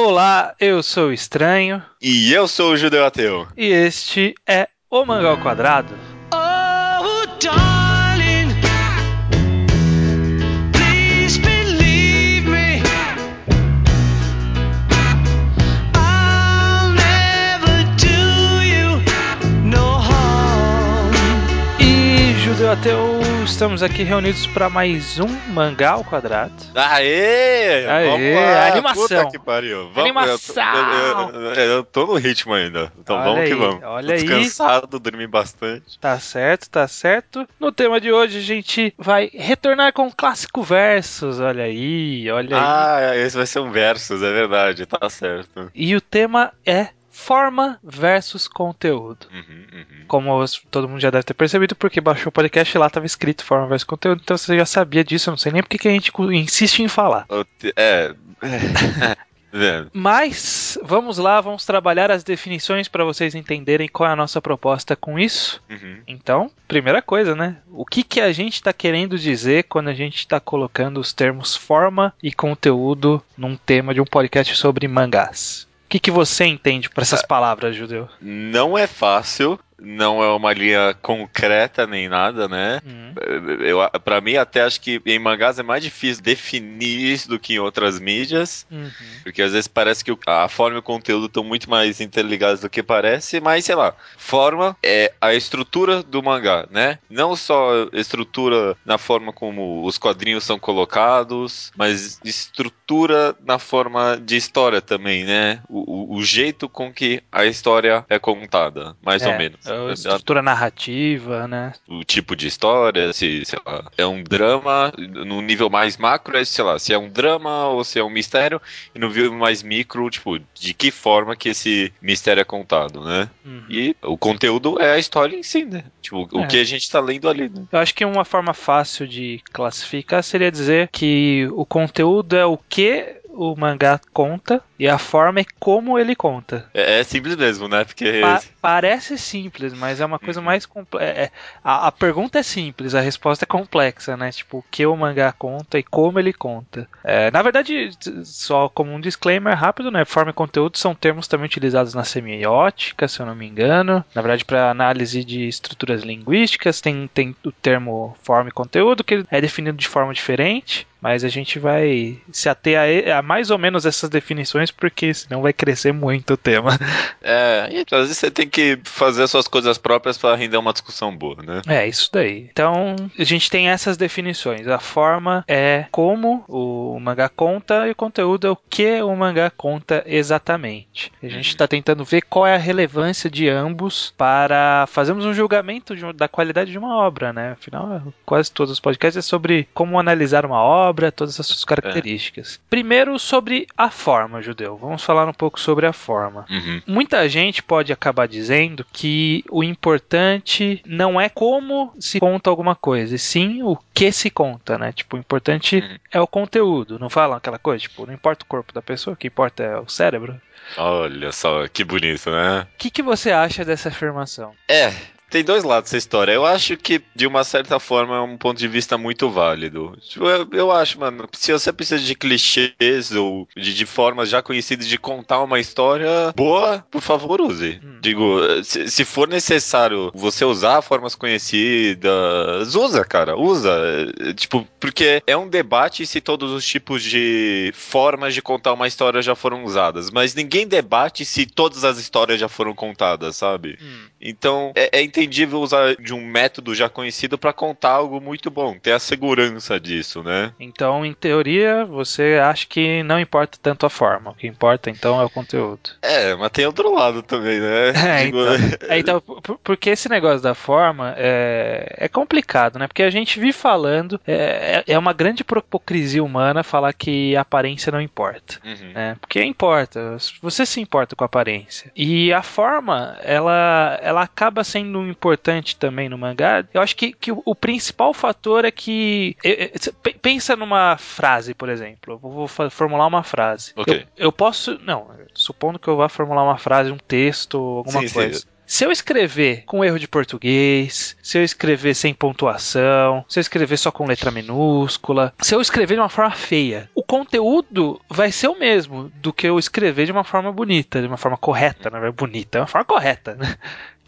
Olá, eu sou o Estranho. E eu sou o Judeu Ateu. E este é o Mangá ao Quadrado. Oh, darling, please believe me. I'll never do you no harm. E Judeu Ateu, estamos aqui reunidos para mais um Mangá ao Quadrado. Aê! Aê, lá. animação. Puta que pariu. Vamos, Animação. Eu, eu- eu- eu tô no ritmo ainda. Então Olha vamos que aí, vamos. olha tô aí. descansado, dormi bastante. Tá certo, tá certo. No tema de hoje a gente vai retornar com o clássico versos. Olha aí, olha aí. Ah, esse vai ser um versus, é verdade, tá certo. E o tema é forma versus conteúdo. Uhum, uhum. Como todo mundo já deve ter percebido, porque baixou o podcast e lá tava escrito forma versus conteúdo, então você já sabia disso, eu não sei nem porque que a gente insiste em falar. Te- É. é. Mas vamos lá, vamos trabalhar as definições para vocês entenderem qual é a nossa proposta com isso. Uhum. Então, primeira coisa, né? O que, que a gente está querendo dizer quando a gente está colocando os termos forma e conteúdo num tema de um podcast sobre mangás? O que, que você entende por essas palavras, Judeu? Não é fácil, não é uma linha concreta nem nada, né? Hum. Eu, pra mim, até acho que em mangás é mais difícil definir isso do que em outras mídias. Uhum. Porque às vezes parece que a forma e o conteúdo estão muito mais interligados do que parece, mas sei lá, forma é a estrutura do mangá, né? Não só estrutura na forma como os quadrinhos são colocados, mas estrutura na forma de história também, né? O, o- o jeito com que a história é contada, mais ou É, menos. A estrutura narrativa, né? O tipo de história, se sei lá, é um drama, no nível mais macro, é, sei lá, se é um drama ou se é um mistério, e no nível mais micro, tipo, de que forma que esse mistério é contado, né? Uhum. E o conteúdo é a história em si, né? Tipo, É. o que a gente tá lendo ali, né? Eu acho que uma forma fácil de classificar seria dizer que o conteúdo é o que o mangá conta e a forma é como ele conta. É, é simples mesmo, né? Porque. Pa- parece simples, mas é uma coisa mais complexa. a, a pergunta é simples, a resposta é complexa, né? Tipo, o que o mangá conta e como ele conta. É, na verdade, só como um disclaimer rápido, né? Forma e conteúdo são termos também utilizados na semiótica, se eu não me engano. Na verdade, para análise de estruturas linguísticas, tem, tem o termo forma e conteúdo, que é definido de forma diferente. Mas a gente vai se ater a, a mais ou menos essas definições, porque senão vai crescer muito o tema. É, e às vezes você tem que fazer as suas coisas próprias pra render uma discussão boa, né? É, isso daí. Então, a gente tem essas definições. A forma é como o mangá conta e o conteúdo é o que o mangá conta exatamente. A gente está tentando ver qual é a relevância de ambos para fazermos um julgamento de- da qualidade de uma obra, né? Afinal, quase todos os podcasts é sobre como analisar uma obra, todas as suas características. Primeiro, sobre a forma, Judeu. Vamos falar um pouco sobre a forma. Uhum. Muita gente pode acabar dizendo que o importante não é como se conta alguma coisa, e sim o que se conta, né? Tipo, o importante Uhum. é o conteúdo. Não falam aquela coisa? Tipo, não importa o corpo da pessoa, o que importa é o cérebro. Olha só, que bonito, né? O que, que você acha dessa afirmação? É, tem dois lados essa história. Eu acho que, de uma certa forma, é um ponto de vista muito válido. Tipo, eu, eu acho, mano, se você precisa de clichês ou de, de formas já conhecidas de contar uma história boa, por favor, use. Hum. Digo, se, se for necessário você usar formas conhecidas, usa, cara, usa. Tipo, porque é um debate se todos os tipos de formas de contar uma história já foram usadas, mas ninguém debate se todas as histórias já foram contadas, sabe? Então, é, é entendível usar de um método já conhecido pra contar algo muito bom, ter a segurança disso, né? Então, em teoria, você acha que não importa tanto a forma. O que importa, então, é o conteúdo. É, mas tem outro lado também, né? É, Digo, É, então, por- porque esse negócio da forma é, é complicado, né? Porque a gente vive falando, é, é é uma grande hipocrisia humana falar que a aparência não importa. Uhum. né? Porque importa, você se importa com a aparência. E a forma, ela, ela acaba sendo importante também no mangá. Eu acho que, que o, o principal fator é que. é- é- pensa numa frase, por exemplo. Eu vou formular uma frase. Ok. Eu, eu posso. Não, supondo que eu vá formular uma frase, um texto, alguma Sim, sim. coisa. Se eu escrever com erro de português, se eu escrever sem pontuação, se eu escrever só com letra minúscula, se eu escrever de uma forma feia, o conteúdo vai ser o mesmo do que eu escrever de uma forma bonita, de uma forma correta, não é bonita, é uma forma correta, né?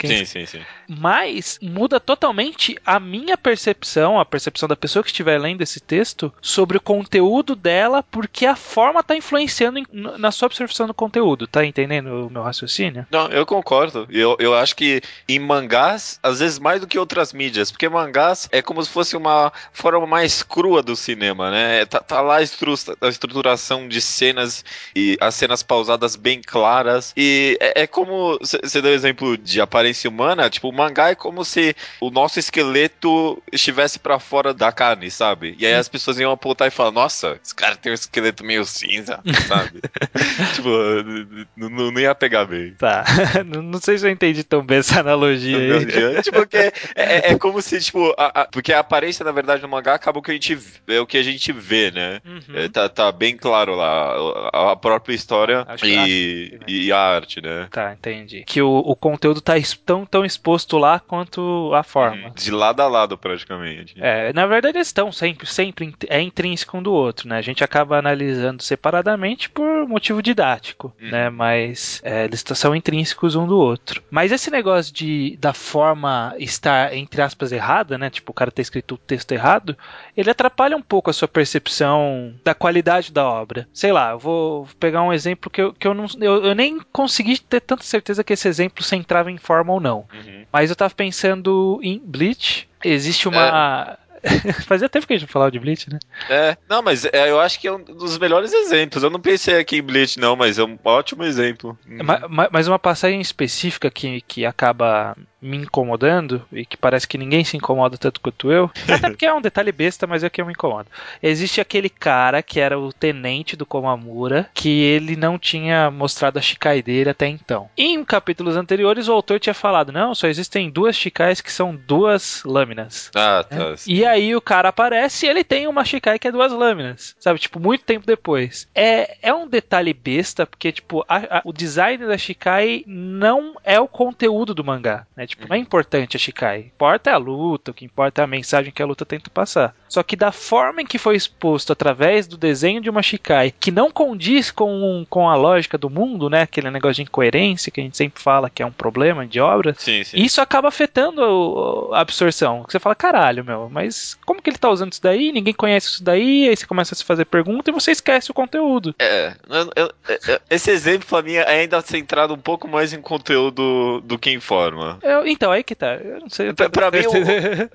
Sim, sim, sim. mas muda totalmente a minha percepção, a percepção da pessoa que estiver lendo esse texto sobre o conteúdo dela, porque a forma tá influenciando na sua absorção do conteúdo, tá entendendo o meu raciocínio? Não, eu concordo. Eu, eu acho que em mangás, às vezes mais do que outras mídias, porque mangás é como se fosse uma forma mais crua do cinema, né? Tá, tá lá a, estru- a estruturação de cenas e as cenas pausadas bem claras. E é, é como. Você deu o exemplo de aparência humana, tipo, o mangá é como se o nosso esqueleto estivesse pra fora da carne, sabe? E aí as pessoas iam apontar e falar: Nossa, esse cara tem um esqueleto meio cinza, sabe? tipo, n- n- não ia pegar bem. Tá, não não sei se eu entendi tão bem essa analogia aí. tipo, que é, é- é como se, tipo, a- a- porque a aparência, na verdade, no mangá acaba o que a gente é o que a gente vê, né? Uhum. É, tá, tá bem claro lá a, a própria história Acho- e, acho que sim, e a arte, né? Tá, entendi. Que o, o conteúdo tá tão, tão exposto lá quanto a forma. De lado a lado, praticamente. É, na verdade eles estão sempre, sempre é intrínseco um do outro, né? A gente acaba analisando separadamente por motivo didático, Uhum. né? Mas é, eles são intrínsecos um do outro. Mas esse negócio de da forma estar entre aspas errada, né? Tipo o cara ter escrito o texto errado, ele atrapalha um pouco a sua percepção da qualidade da obra. Sei lá, eu vou pegar um exemplo que eu, que eu não eu, eu nem consegui ter tanta certeza que esse exemplo se entrava em forma ou não. Uhum. Mas eu tava pensando em Bleach. Existe uma. Fazia tempo que a gente não falava de Bleach, né? É, não, mas é, eu acho que é um dos melhores exemplos. Eu não pensei aqui em Bleach, não, mas é um ótimo exemplo. Ma- ma- Mas uma passagem específica que, que acaba me incomodando e que parece que ninguém se incomoda tanto quanto eu. Até porque é um detalhe besta, mas é que eu me incomodo. Existe aquele cara que era o tenente do Komamura que ele não tinha mostrado a Shikai dele até então. Em capítulos anteriores, o autor tinha falado: não, só existem duas Shikais que são duas lâminas. Ah, tá. E aí o cara aparece e ele tem uma Shikai que é duas lâminas, sabe? Tipo, muito tempo depois. É, é um detalhe besta, porque, tipo, a- a- o design da Shikai não é o conteúdo do mangá, né? Tipo, não é importante a Shikai. Importa é a luta, o que importa é a mensagem que a luta tenta passar. Só que da forma em que foi exposto através do desenho de uma Shikai, que não condiz com, com a lógica do mundo, né? Aquele negócio de incoerência que a gente sempre fala que é um problema de obra, Sim, sim. isso acaba afetando a absorção. Você fala, caralho, meu, mas como que ele tá usando isso daí? Ninguém conhece isso daí, aí você começa a se fazer pergunta e você esquece o conteúdo. É, eu- eu- eu- esse exemplo pra mim é ainda centrado um pouco mais em conteúdo do que em forma. Eu- então, aí que tá. Eu não sei. Pra- pra mim, o-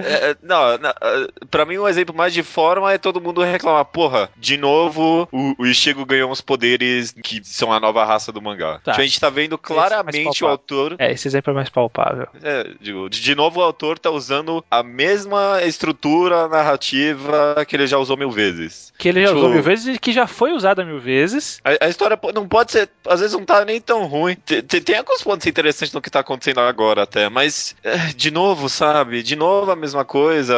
É, não, não, é, pra mim um exemplo mais de forma é todo mundo reclamar, porra, de novo o, o Ishigo ganhou uns poderes que são a nova raça do mangá. Tá. Tipo, a gente tá vendo claramente o palpável. autor. É, esse exemplo é mais palpável. é, digo, de, novo o autor tá usando a mesma estrutura narrativa que ele já usou mil vezes. Que ele já Tipo- usou mil vezes e que já foi usada mil vezes. A, a história não pode ser, às vezes não tá nem tão ruim. Te- te- Tem, alguns pontos interessantes no que tá acontecendo agora até, mas é, de novo, sabe? De novo a mesma coisa.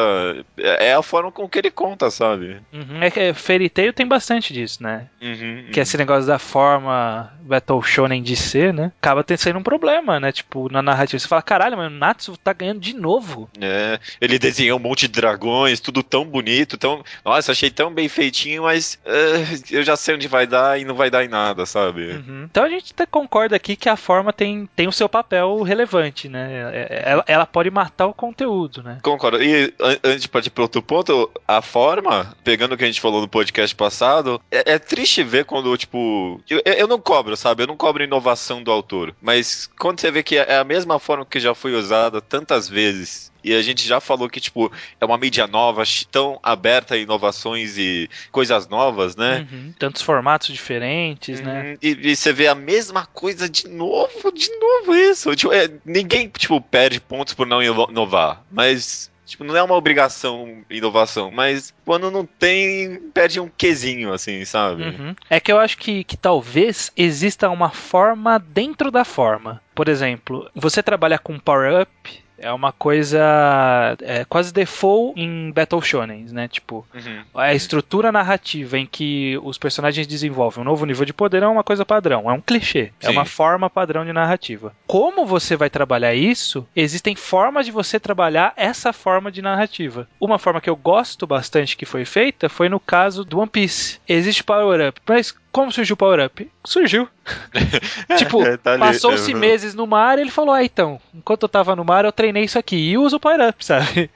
É é a forma com que ele conta, sabe? Uhum, é que Fairy Tail tem bastante disso, né? Uhum, Que esse negócio da forma Battle Shonen de ser, né? Acaba tendo sendo um problema, né? Tipo, na narrativa. Você fala, caralho, mas o Natsu tá ganhando de novo. É, ele desenhou um monte de dragões, tudo tão bonito, tão. Nossa, achei tão bem feitinho, mas é, eu já sei onde vai dar e não vai dar em nada, sabe? Uhum. Então a gente até concorda aqui que a forma tem, tem o seu papel relevante, né? É- Ela, ela pode matar o conteúdo, né? Concordo. E an- antes de partir para outro ponto, a forma, pegando o que a gente falou no podcast passado, é, é triste ver quando, tipo. Eu, eu não cobro, sabe? Eu não cobro inovação do autor. Mas quando você vê que é a mesma forma que já foi usada tantas vezes. E a gente já falou que, tipo, é uma mídia nova, tão aberta a inovações e coisas novas, né? Uhum. Tantos formatos diferentes, né? Uhum. E, e você vê a mesma coisa de novo, de novo isso. Tipo, é, ninguém, tipo, perde pontos por não ino- inovar. Mas, tipo, não é uma obrigação inovação. Mas quando não tem, perde um quezinho, assim, sabe? Uhum. É que eu acho que, que talvez exista uma forma dentro da forma. Por exemplo, você trabalha com power-up É uma coisa é, quase default em Battle Shonen, né? Tipo, Uhum. a estrutura narrativa em que os personagens desenvolvem um novo nível de poder é uma coisa padrão, é um clichê, é Sim. uma forma padrão de narrativa. Como você vai trabalhar isso? Existem formas de você trabalhar essa forma de narrativa. Uma forma que eu gosto bastante que foi feita foi no caso do One Piece. Existe Power Up, mas como surgiu o Power Up? Surgiu. tipo, É, tá passou-se uhum. meses no mar e ele falou: Ah, então, enquanto eu tava no mar, eu treinei isso aqui e uso o Power Up, sabe?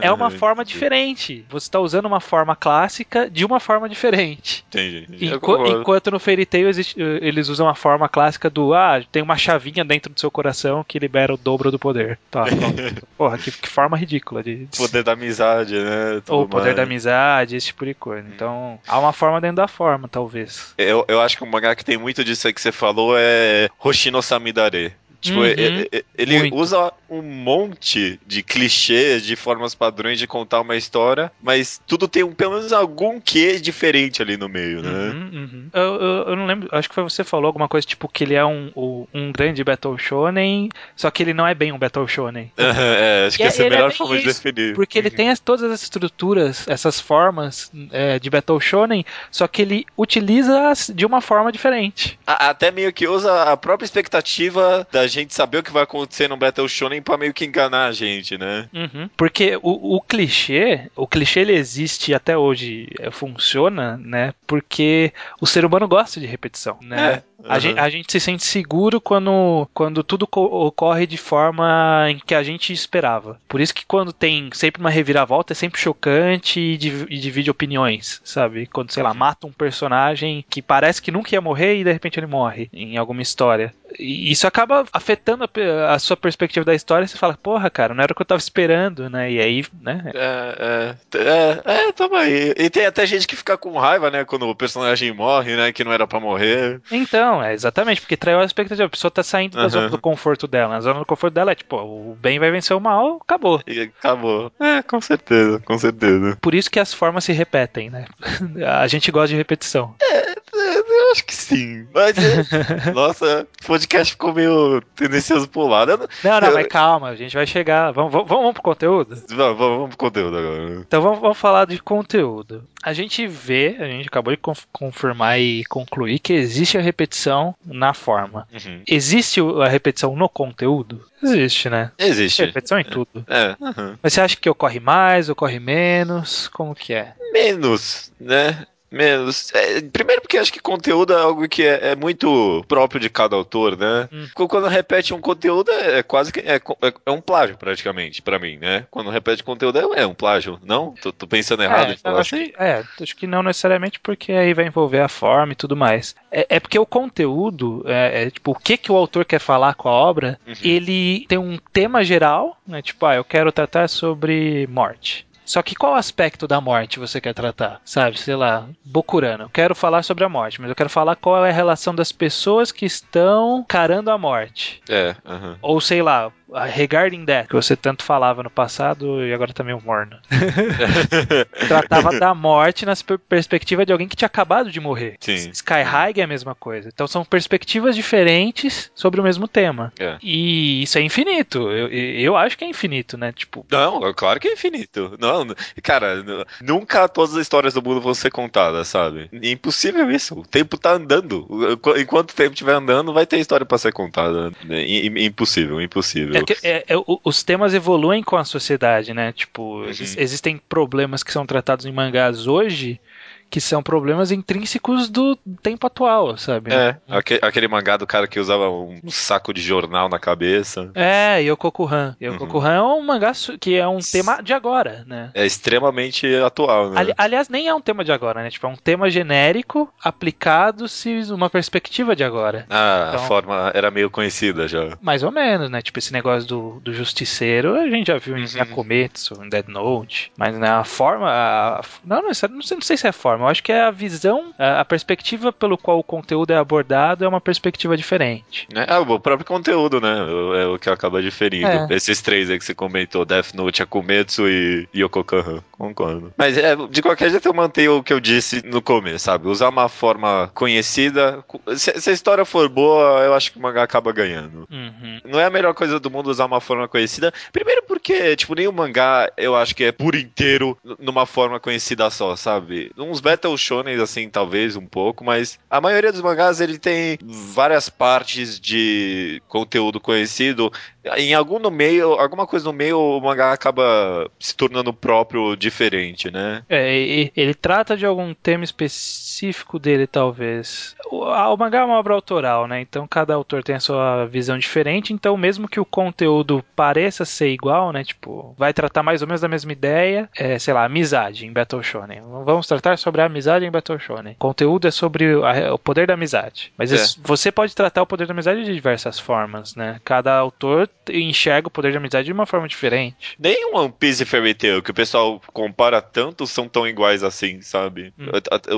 É uma forma diferente. Você tá usando uma forma clássica de uma forma diferente. Entendi. Enqu- enquanto no Fairy Tail existe- eh, eles usam a forma clássica do ah, tem uma chavinha dentro do seu coração que libera o dobro do poder. Tá, pronto. Porra, que, que forma ridícula de. de- Poder da amizade, né? tudo Ou o poder mais. da amizade, esse tipo de coisa. Então, há uma forma dentro da forma, talvez. Eu, eu acho que um mangá que tem muito disso aí que você falou é Hoshino Samidare. Tipo, Uhum. ele Muito. usa um monte de clichês, de formas padrões de contar uma história, mas tudo tem um, pelo menos algum quê diferente ali no meio, né? Uhum, uhum. Eu, eu- eu não lembro, acho que foi você que falou alguma coisa tipo que ele é um, um, um grande Battle Shonen, só que ele não é bem um Battle Shonen. é, acho que E essa é a ele é melhor bem forma de isso, definir. Porque ele tem as- todas as estruturas, essas formas é, de Battle Shonen, só que ele utiliza as de uma forma diferente. A- Até meio que usa a própria expectativa da gente saber o que vai acontecer no Battle Shonen pra meio que enganar a gente, né? Uhum. Porque o, o clichê, o clichê ele existe até hoje é, funciona, né? Porque o ser humano gosta de repetição, né? É. A, Uhum. gente, a gente se sente seguro quando, quando tudo co- ocorre de forma em que a gente esperava. Por isso que quando tem sempre uma reviravolta é sempre chocante e, div- e divide opiniões, sabe? Quando, sei lá, mata um personagem que parece que nunca ia morrer e de repente ele morre em alguma história. E isso acaba afetando a, a sua perspectiva da história e você fala, porra, cara, não era o que eu tava esperando, né? E aí, né? É, é, é, é, tamo aí. E tem até gente que fica com raiva, né, quando o personagem morre, né, que não era pra morrer. Então, é exatamente, porque traiu a expectativa. A pessoa tá saindo da Aham. zona do conforto dela. A zona do conforto dela é tipo, o bem vai vencer o mal, acabou. E acabou. É, com certeza, com certeza. Por isso que as formas se repetem, né? A gente gosta de repetição. É, acho que sim. Mas, é, nossa, o podcast ficou meio tendencioso pro lado. Eu não- Não, não, Eu- mas calma, a gente vai chegar. Vamos, vamos, vamos pro conteúdo? Vamos, vamos, pro conteúdo agora. Então vamos, vamos falar de conteúdo. A gente vê, a gente acabou de conf- confirmar e concluir que existe a repetição na forma. Uhum. Existe a repetição no conteúdo? Existe, né? Existe. Repetição em tudo. É, uhum. Mas você acha que ocorre mais, ocorre menos? Como que é? menos, né? Menos. É, primeiro porque acho que conteúdo é algo que é, é muito próprio de cada autor, né? Hum. Qu- Quando repete um conteúdo é, é quase que é, é- é um plágio praticamente pra mim, né? Quando repete conteúdo é, é um plágio, não? Tô, tô pensando errado em É, falar eu acho assim. que, é, acho que não necessariamente porque aí vai envolver a forma e tudo mais. É, porque o conteúdo, é, é, tipo, o que, que o autor quer falar com a obra, Uhum. ele tem um tema geral, né? Tipo, ah, eu quero tratar sobre morte. Só que qual aspecto da morte você quer tratar? Sabe, sei lá, Bokurano. Eu quero falar sobre a morte, mas eu quero falar qual é a relação das pessoas que estão carando a morte. É. Ou sei lá, regarding that, que você tanto falava no passado e agora tá meio morno. Tratava da morte na per- perspectiva de alguém que tinha acabado de morrer. Sim. Sky High é a mesma coisa. Então são perspectivas diferentes sobre o mesmo tema. É. E isso é infinito. Eu, eu acho que é infinito, né? Tipo, Não, é claro que é infinito. Não, cara, nunca todas as histórias do mundo vão ser contadas, sabe? É impossível isso. O tempo tá andando. Qu- Enquanto o tempo estiver andando, vai ter história pra ser contada. É i- impossível, impossível. É é- é, os temas evoluem com a sociedade, né? Tipo, Uhum. ex- existem problemas que são tratados em mangás hoje que são problemas intrínsecos do tempo atual, sabe? É, aque- aquele mangá do cara que usava um saco de jornal na cabeça. É, Yokokuhan. Yokokuhan é um mangá que é um tema de agora, né? É extremamente atual, né? Ali- aliás, nem é um tema de agora, né? Tipo, é um tema genérico aplicado-se uma perspectiva de agora. Ah, Então- a forma era meio conhecida já. Mais ou menos, né? Tipo, esse negócio do, do justiceiro a gente já viu em Uhum. Yakumetsu, em Dead Note. Mas né, a forma. a- a- não, não, não sei, não sei se é a forma. Eu acho que é a visão, a, a perspectiva pelo qual o conteúdo é abordado é uma perspectiva diferente. É, ah, o próprio conteúdo, né? É o que acaba diferindo. É. Esses três aí que você comentou, Death Note, Akumetsu e Yokokahan. Concordo. Mas é, de qualquer jeito eu mantenho o que eu disse no começo, sabe? Usar uma forma conhecida. Se, se a história for boa, eu acho que o mangá acaba ganhando. Uhum. não é a melhor coisa do mundo usar uma forma conhecida. Primeiro porque, tipo, nem o mangá eu acho que é por inteiro numa forma conhecida só, sabe? Uns Battle Shonen, assim, talvez um pouco, mas a maioria dos mangás ele tem várias partes de conteúdo conhecido. Em algum no meio, alguma coisa no meio, o mangá acaba se tornando próprio diferente, né? É, ele trata de algum tema específico dele, talvez. O, o mangá é uma obra autoral, né? Então cada autor tem a sua visão diferente. Então, mesmo que o conteúdo pareça ser igual, né? Tipo, vai tratar mais ou menos da mesma ideia. É, sei lá, amizade em Battle Shonen. Vamos tratar sobre a amizade em Battle Shonen. O conteúdo é sobre a- o poder da amizade. Mas É. es- você pode tratar o poder da amizade de diversas formas, né? Cada autor enxerga o poder da amizade de uma forma diferente. Nem One Piece e Fairy Tail, que o pessoal compara tanto, são tão iguais assim, sabe? Hum.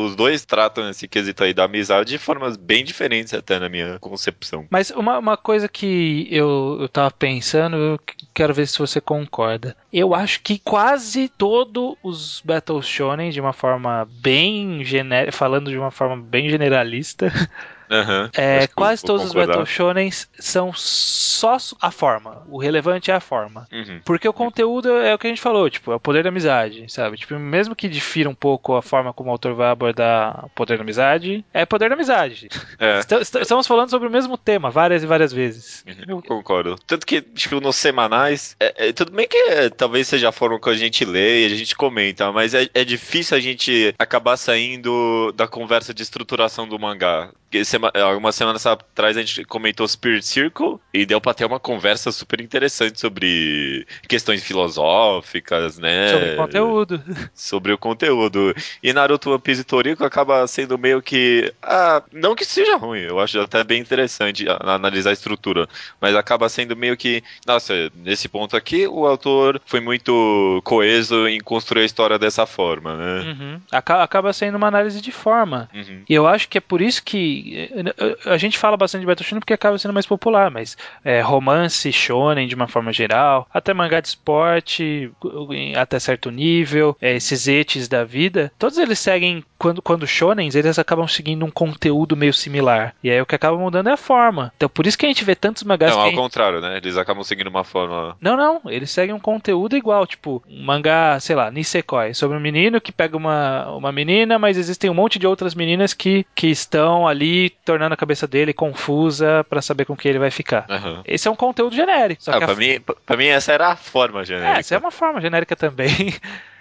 Os dois tratam esse quesito aí da amizade de formas bem diferentes, até na minha concepção. Mas uma, uma coisa que eu, eu tava pensando, eu que- quero ver se você concorda. Eu acho que quase todos os Battle Shonen, de uma forma bem genérica, falando de uma forma bem generalista, Aham, é, quase todos os. Battle Shonens são só a forma. O relevante é a forma. Uhum. Porque o conteúdo é o que a gente falou, tipo, é o poder da amizade, sabe? Tipo, mesmo que difira um pouco a forma como o autor vai abordar o poder da amizade, é poder da amizade. É. Est- est- Estamos falando sobre o mesmo tema várias e várias vezes. Eu concordo. Tanto que, tipo, nos semanais, é, é- tudo bem que é, talvez seja a forma que a gente lê e a gente comenta, mas é, é difícil a gente acabar saindo da conversa de estruturação do mangá. Sema- algumas semanas atrás a gente comentou Spirit Circle e deu pra ter uma conversa super interessante sobre questões filosóficas, né? Sobre o conteúdo. sobre o conteúdo. E Naruto, One Piece e Toriko acaba sendo meio que. Ah, não que seja ruim, eu acho até bem interessante analisar a estrutura. Mas acaba sendo meio que. Nossa, nesse ponto aqui, o autor foi muito coeso em construir a história dessa forma, né? Uhum. Aca- Acaba sendo uma análise de forma. Uhum. E eu acho que é por isso que a gente fala bastante de Battle Shonen porque acaba sendo mais popular, mas é, romance, shonen de uma forma geral, até mangá de esporte, até certo nível, é, esses etes da vida, todos eles seguem quando quando shonens, eles acabam seguindo um conteúdo meio similar. E aí o que acaba mudando é a forma. Então por isso que a gente vê tantos mangás Não, ao gente- contrário, né? Eles acabam seguindo uma forma. Não, não, eles seguem um conteúdo igual, tipo, um mangá, sei lá, Nisekoi, sobre um menino que pega uma, uma menina, mas existem um monte de outras meninas que, que estão ali tornando a cabeça dele confusa pra saber com quem ele vai ficar. Aham. Esse é um conteúdo genérico. Só Ah, que a- pra, mim, pra mim, essa era a forma É, genérica. essa é uma forma genérica também.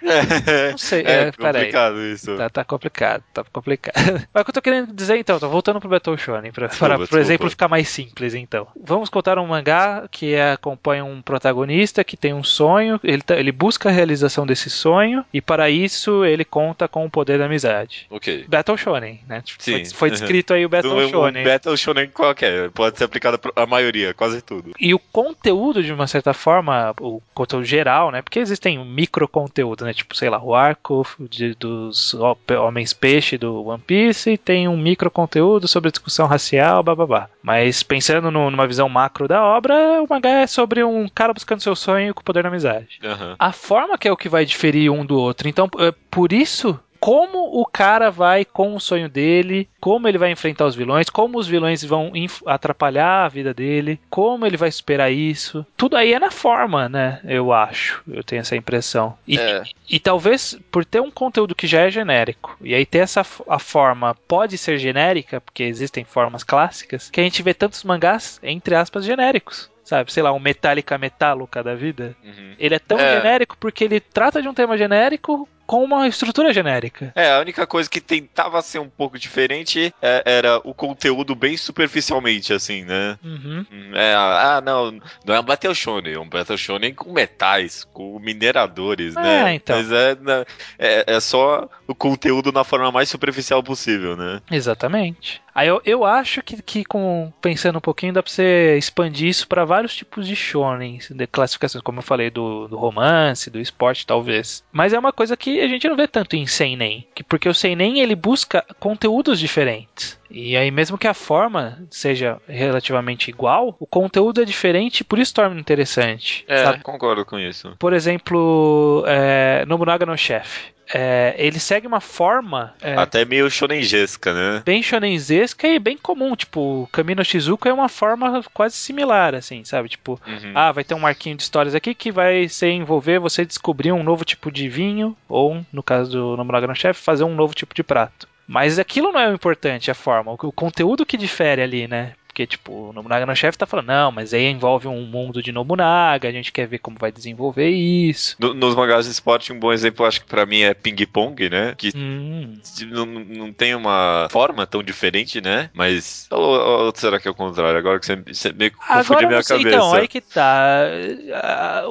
Não sei, é, é, complicado isso. Tá, tá complicado, tá complicado. Mas o que eu tô querendo dizer então, tô voltando pro Battle Shonen, pra, Desculpa, para, por desculpa. exemplo, ficar mais simples então. Vamos contar um mangá que é- acompanha um protagonista que tem um sonho, ele, tá- ele busca a realização desse sonho, e para isso ele conta com o poder da amizade. Ok. Battle Shonen, né? Tipo, Foi, Sim. foi descrito aí o Battle Um- um Shonen. Battle Shonen qualquer, pode ser aplicado a maioria, quase tudo. E o conteúdo, de uma certa forma, o conteúdo geral, né? Porque existem micro conteúdo, né? Tipo, sei lá, o arco de- dos ho- Homens Peixe do One Piece e tem um micro conteúdo sobre discussão racial, bababá. Mas pensando no- numa visão macro da obra, o mangá é sobre um cara buscando seu sonho com o poder da amizade. Aham. A forma que é o que vai diferir um do outro. Então, é por isso, como o cara vai com o sonho dele, como ele vai enfrentar os vilões, como os vilões vão atrapalhar a vida dele, como ele vai superar isso. Tudo aí é na forma, né? Eu acho. Eu tenho essa impressão. E, É. e talvez por ter um conteúdo que já é genérico, e aí ter essa a forma pode ser genérica, porque existem formas clássicas, que a gente vê tantos mangás, entre aspas, genéricos. Sabe, sei lá, um Metallica Metallica da vida. Uhum. Ele é tão É. genérico porque ele trata de um tema genérico com uma estrutura genérica. É, a única coisa que tentava ser um pouco diferente é- era o conteúdo bem superficialmente, assim, né? Uhum. Hum, É, ah, não, não é um Battle Shonen, é um Battle Shonen com metais, com mineradores, É, né? então. Mas é, né, é, é só o conteúdo na forma mais superficial possível, né? Exatamente. Aí eu, eu acho que, que com, pensando um pouquinho dá pra você expandir isso pra vários tipos de shonen, de classificações, como eu falei, do, do romance, do esporte, talvez. Mas é uma coisa que a gente não vê tanto em seinen, que porque o seinen ele busca conteúdos diferentes. E aí mesmo que a forma seja relativamente igual, o conteúdo é diferente, e por isso torna interessante. É, sabe? concordo com isso. Por exemplo, é, Nobunaga no Chef. É, ele segue uma forma é, Até meio shonenjesca, né? bem shonenzesca e bem comum. Tipo, o Kamino Shizuka é uma forma quase similar, assim, sabe? Tipo, Uhum. ah, vai ter um marquinho de histórias aqui que vai ser envolver você descobrir um novo tipo de vinho, ou, no caso do Nobunaga no Chef, fazer um novo tipo de prato. Mas aquilo não é o importante, a forma. O conteúdo que difere ali, né? Porque, tipo, o Nobunaga no Chef tá falando, não, mas aí envolve um mundo de Nobunaga, a gente quer ver como vai desenvolver isso. No- nos mangás de esporte, um bom exemplo, acho que pra mim é Ping Pong, né? Que Hum, não, não tem uma forma tão diferente, né? Mas. Ou, ou será que é o contrário? Agora que você, você meio que confundiu minha você- cabeça. então, aí que tá.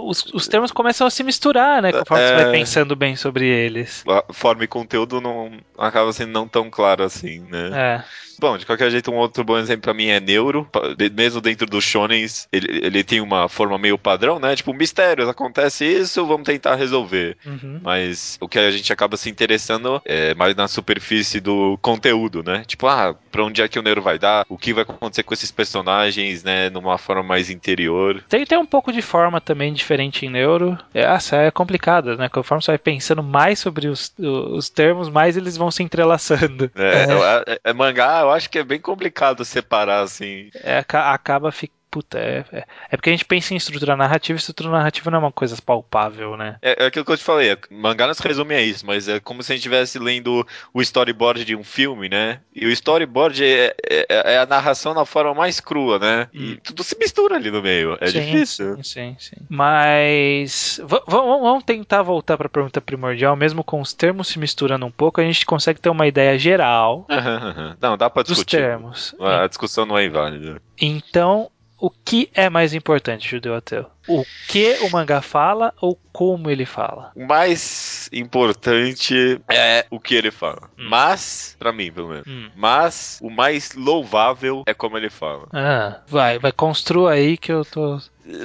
Os, os termos começam a se misturar, né? Conforme você É. vai pensando bem sobre eles. A forma e conteúdo não acaba sendo não tão claro assim, né? É. Bom, de qualquer jeito, um outro bom exemplo pra mim é Neuro. Mesmo dentro dos shonens, ele, ele tem uma forma meio padrão, né? Tipo, mistérios, acontece isso, vamos tentar resolver. Uhum. Mas o que a gente acaba se interessando é mais na superfície do conteúdo, né? Tipo, ah, pra onde é que o Neuro vai dar? O que vai acontecer com esses personagens, né? Numa forma mais interior. Tem, tem um pouco de forma também diferente em neuro. É, Essa é complicada, né? Conforme você vai pensando mais sobre os, os termos, mais eles vão se entrelaçando. É, é- é mangá, eu acho que é bem complicado separar, assim. É, aca- acaba ficando. Puta, é, é, é porque a gente pensa em estrutura narrativa, e estrutura narrativa não é uma coisa palpável, né? É, é aquilo que eu te falei, é- mangá não se resume a isso, mas é como se a gente estivesse lendo o storyboard de um filme, né? E o storyboard é, é- é a narração na forma mais crua, né? E Hum. tudo se mistura ali no meio. É Sim, difícil. Sim, sim, sim. Mas vamos tentar voltar para a pergunta primordial, mesmo com os termos se misturando um pouco, a gente consegue ter uma ideia geral Aham, aham. Não, dá pra dos discutir. termos. A discussão não é inválida. Então, o que é mais importante, judeu ateu? O que o mangá fala ou como ele fala? O mais importante é o que ele fala. Hum. Mas, pra mim, pelo menos. Hum. Mas o mais louvável é como ele fala. Ah, vai, vai, construa aí que eu tô.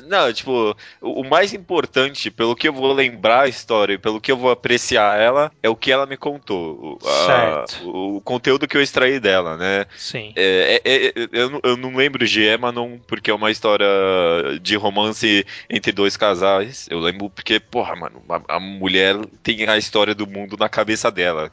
Não, tipo, o mais importante, pelo que eu vou lembrar a história e pelo que eu vou apreciar ela, é o que ela me contou. O, a- Certo. o, o conteúdo que eu extraí dela, né? Sim. É, é- é- eu, não- eu não lembro de Emanon, porque é uma história de romance entre dois casais. Eu lembro porque, porra, mano, a, a mulher tem a história do mundo na cabeça dela.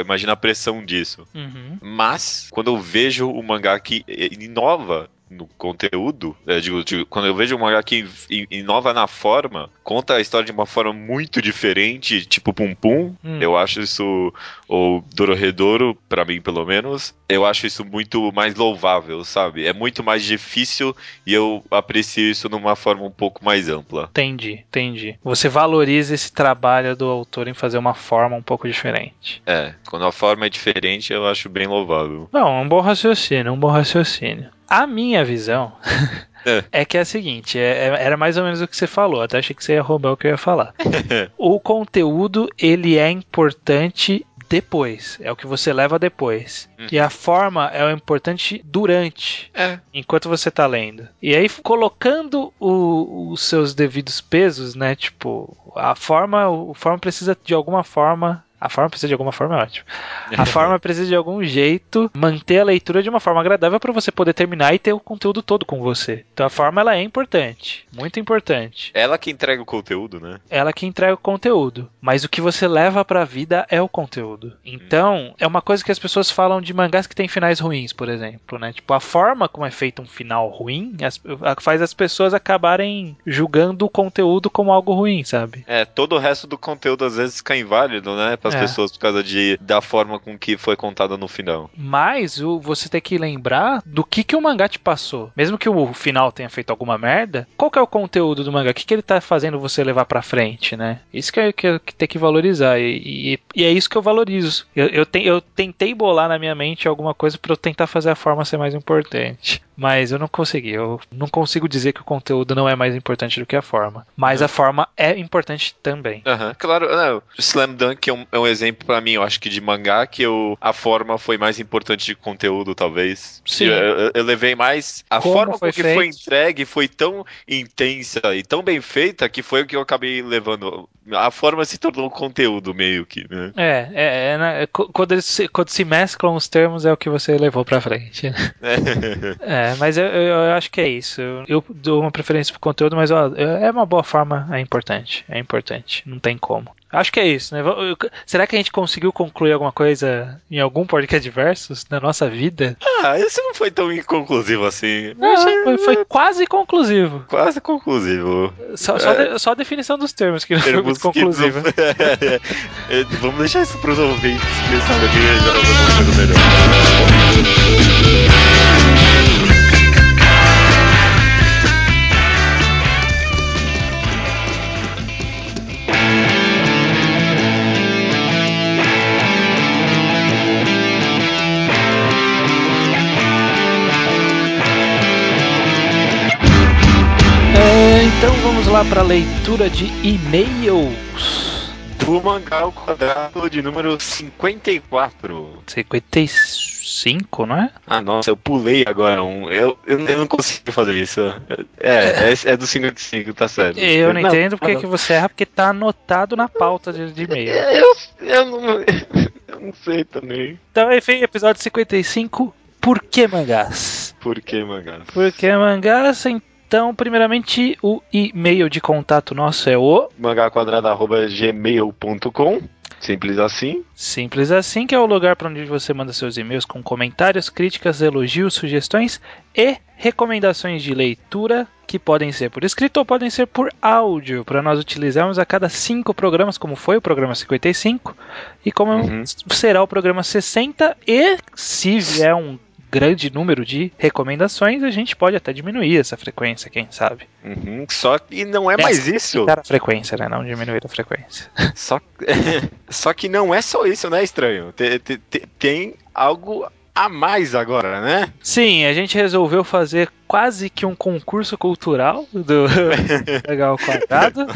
Imagina a pressão disso. Uhum. Mas, quando eu vejo o mangá que eh, inova no conteúdo, eh, digo, digo, quando eu vejo um mangá que in- inova na forma, conta a história de uma forma muito diferente, tipo Pum Pum, Hum. eu acho isso, ou Dororedoro, pra mim pelo menos, eu acho isso muito mais louvável, sabe? É muito mais difícil e eu aprecio isso numa forma um pouco mais ampla. Entendi, entendi. Você valoriza esse trabalho do autor em fazer uma forma um pouco diferente. É, quando a forma é diferente, eu acho bem louvável. Não, é um bom raciocínio, um bom raciocínio. A minha visão É. é que é a seguinte, é- é- era mais ou menos o que você falou, até achei que você ia roubar o que eu ia falar. o conteúdo, ele é importante depois, é o que você leva depois. Uhum. E a forma é o importante durante, É. enquanto você tá lendo. E aí, colocando o- os seus devidos pesos, né? Tipo, a forma, o forma precisa de alguma forma. A forma precisa de alguma forma, é ótimo. A forma precisa de algum jeito manter a leitura de uma forma agradável para você poder terminar e ter o conteúdo todo com você. Então a forma ela é importante, muito importante. Ela que entrega o conteúdo, né? Ela que entrega o conteúdo, mas o que você leva pra vida é o conteúdo. Então, é uma coisa que as pessoas falam de mangás que tem finais ruins, por exemplo, né? Tipo, a forma como é feito um final ruim as- a- faz as pessoas acabarem julgando o conteúdo como algo ruim, sabe? É, todo o resto do conteúdo às vezes fica inválido, né? Para as É. pessoas por causa de, da forma com que foi contada no final. Mas o, você tem que lembrar do que, que o mangá te passou. Mesmo que o final tenha feito alguma merda, qual que é o conteúdo do mangá? O que, que ele tá fazendo você levar pra frente, né? Isso que, é, que, é- que tem que valorizar. E, e- e é isso que eu valorizo. Eu, eu, te- eu tentei bolar na minha mente alguma coisa pra eu tentar fazer a forma ser mais importante. Mas eu não consegui. Eu não consigo dizer que o conteúdo não é mais importante do que a forma. Mas a forma é importante também. Aham, claro, não, Slam Dunk é um, é um exemplo pra mim, eu acho que de mangá que eu, a forma foi mais importante de conteúdo, talvez. Sim. Eu, eu- eu levei mais. A Como forma foi que foi feito. entregue foi tão intensa e tão bem feita que foi o que eu acabei levando. A forma se tornou conteúdo, meio que, né? É, é, é, né, qu- quando, se, quando se mesclam os termos é o que você levou pra frente. né? É, É, mas eu, eu- acho que é isso. Eu, dou uma preferência pro conteúdo, mas ó, é uma boa forma, é importante. É importante, não tem como. Acho que é isso, né? Será que a gente conseguiu concluir alguma coisa em algum podcast versus na nossa vida? Ah, esse não foi tão inconclusivo assim. Não, foi, foi quase conclusivo. Quase conclusivo. Só, só, de- só a definição dos termos que não foi muito que não- conclusiva. É, Vamos deixar isso pros ouvintes pensarem que já alguma coisa melhor. Lá para a leitura de e-mails. O mangá ao quadrado de número 54. 55, não é? Ah, nossa, eu pulei agora um. Eu, eu, eu não consigo fazer isso. É, é, é do 55, tá certo. Eu não, entendo porque não. que você erra, porque tá anotado na pauta de, de e-mail. Eu, eu, não, eu não sei também. Então, enfim, episódio 55, Por que mangás? Por que mangá? Por que mangás? Então, primeiramente, o e-mail de contato nosso é o mangaquadrado.gmail.com Simples assim. Simples assim, que é o lugar para onde você manda seus e-mails com comentários, críticas, elogios, sugestões e recomendações de leitura que podem ser por escrito ou podem ser por áudio, para nós utilizarmos a cada cinco programas, como foi o programa 55 e como Uhum. será o programa 60 e se vier um grande número de recomendações, a gente pode até diminuir essa frequência, quem sabe. Uhum, Só que não é mais isso. Aumentar a frequência, né? Não diminuir a frequência. Só, só que não é só isso, né, estranho? Tem, tem, tem algo a mais agora, né? Sim, a gente resolveu fazer quase que um concurso cultural do Legal Quadrado,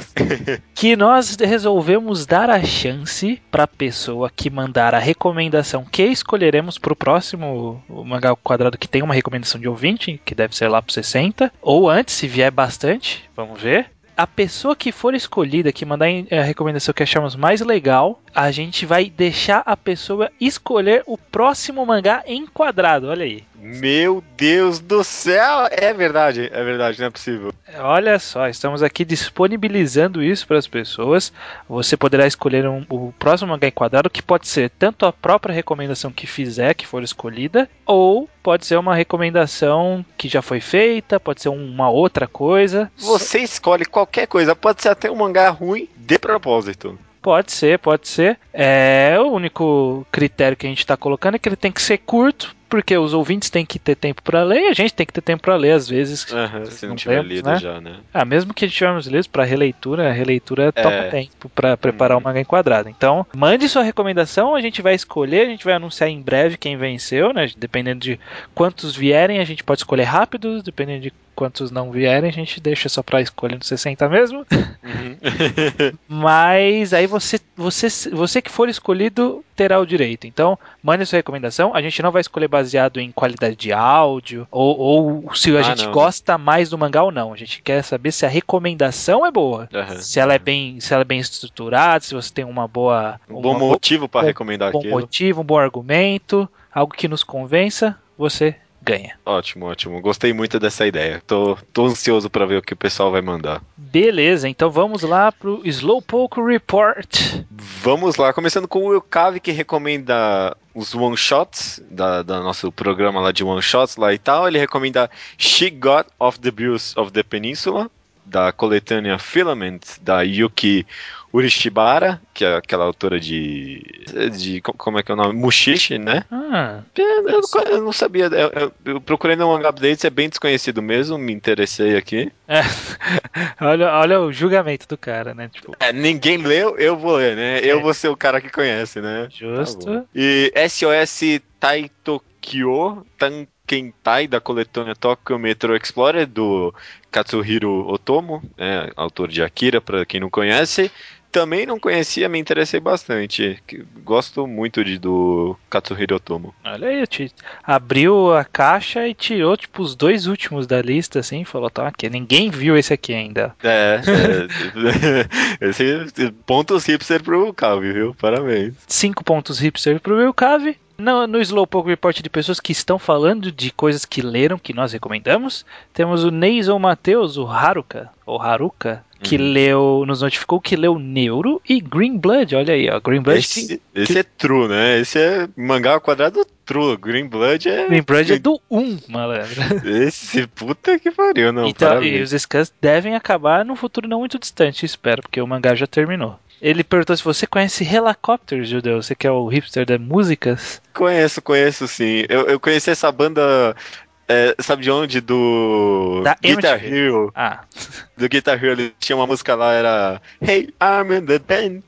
que nós resolvemos dar a chance para a pessoa que mandar a recomendação que escolheremos para o próximo ao Quadrado, que tem uma recomendação de ouvinte, que deve ser lá para 60, ou antes, se vier bastante, vamos ver. A pessoa que for escolhida, que mandar a recomendação que achamos mais legal, a gente vai deixar a pessoa escolher o próximo mangá enquadrado. Olha aí. Meu Deus do céu! É verdade, é verdade, não é possível. Olha só, estamos aqui disponibilizando isso para as pessoas. Você poderá escolher um- o próximo mangá enquadrado, que pode ser tanto a própria recomendação que fizer, que for escolhida, ou pode ser uma recomendação que já foi feita, pode ser uma outra coisa. Você escolhe qualquer coisa, pode ser até um mangá ruim de propósito. Pode ser, pode ser. É o único critério que a gente está colocando é que ele tem que ser curto, porque os ouvintes têm que ter tempo para ler e a gente tem que ter tempo para ler às vezes. Aham, se não, Não tiver temos, lido né? já, né? Ah, mesmo que tivermos lido para releitura, a releitura toma É. tempo para preparar o mangá enquadrado. Então, mande sua recomendação, a gente vai escolher, a gente vai anunciar em breve quem venceu, né? Dependendo de quantos vierem, a gente pode escolher rápido, dependendo de quantos não vierem, a gente deixa só pra escolha no 60 mesmo. Uhum. Mas aí você, você, você que for escolhido terá o direito. Então, mande sua recomendação. A gente não vai escolher baseado em qualidade de áudio ou, ou se a Ah, gente não. gosta mais do mangá ou não. A gente quer saber se a recomendação é boa. Aham. Se ela é bem, se ela é bem estruturada, se você tem uma boa, Um bom motivo para bom- recomendar bom aquilo. motivo, um bom argumento, algo que nos convença, você ganha. Ótimo, ótimo. Gostei muito dessa ideia. Tô, tô ansioso para ver o que o pessoal vai mandar. Beleza, então vamos lá pro Slowpoke Report. Vamos lá, começando com o Will Cave, que recomenda os one shots da, da nosso programa lá de one shots lá e tal. Ele recomenda She Got of the Views of the Peninsula, da coletânea Filament, da Yuki Urishibara, que é aquela autora de. de co- como é que é o nome? Mushishi, né? Ah, Eu, eu não- eu não sabia. Eu, eu- procurei no mangá updates, é bem desconhecido mesmo, me interessei aqui. é. olha, olha o julgamento do cara, né? Tipo, É, ninguém leu, eu vou ler, né? Eu É. vou ser o cara que conhece, né? justo. Tá e SOS Taitokyo Tankentai, da coletânea Tokyo Metro Explorer, do Katsuhiro Otomo, é, autor de Akira, pra quem não conhece. Também não conhecia, me interessei bastante. Gosto muito de, do Katsuhiro Otomo. Olha aí, te- abriu a caixa e tirou, tipo, os dois últimos da lista, assim, falou, tá aqui, ninguém viu esse aqui ainda. É, é esse pontos hipster pro Calvi, viu? Parabéns. Cinco pontos hipster pro Will Cave, No, no Slowpoke Report de pessoas que estão falando de coisas que leram, que nós recomendamos, temos o Neison Matheus, o Haruka, ou Haruka, que Uhum. leu, nos notificou que leu Neuro e Green Blood. Olha aí, ó. Green Blood. Esse, esse é true, né? Esse é mangá ao quadrado true. Green Blood é. Green Blood é do 1, malandro. Esse puta que pariu, não. então, e os scans devem acabar num futuro não muito distante, espero, porque o mangá já terminou. Ele perguntou se você conhece Helicopters, Judeu. Você que é o hipster das músicas? Conheço, conheço sim. Eu, eu conheci essa banda. É, sabe de onde? Do. Da Guitar MTV. Hero. Ah, Do Guitar Hero, ele tinha uma música lá, era. Hey, I'm in the band.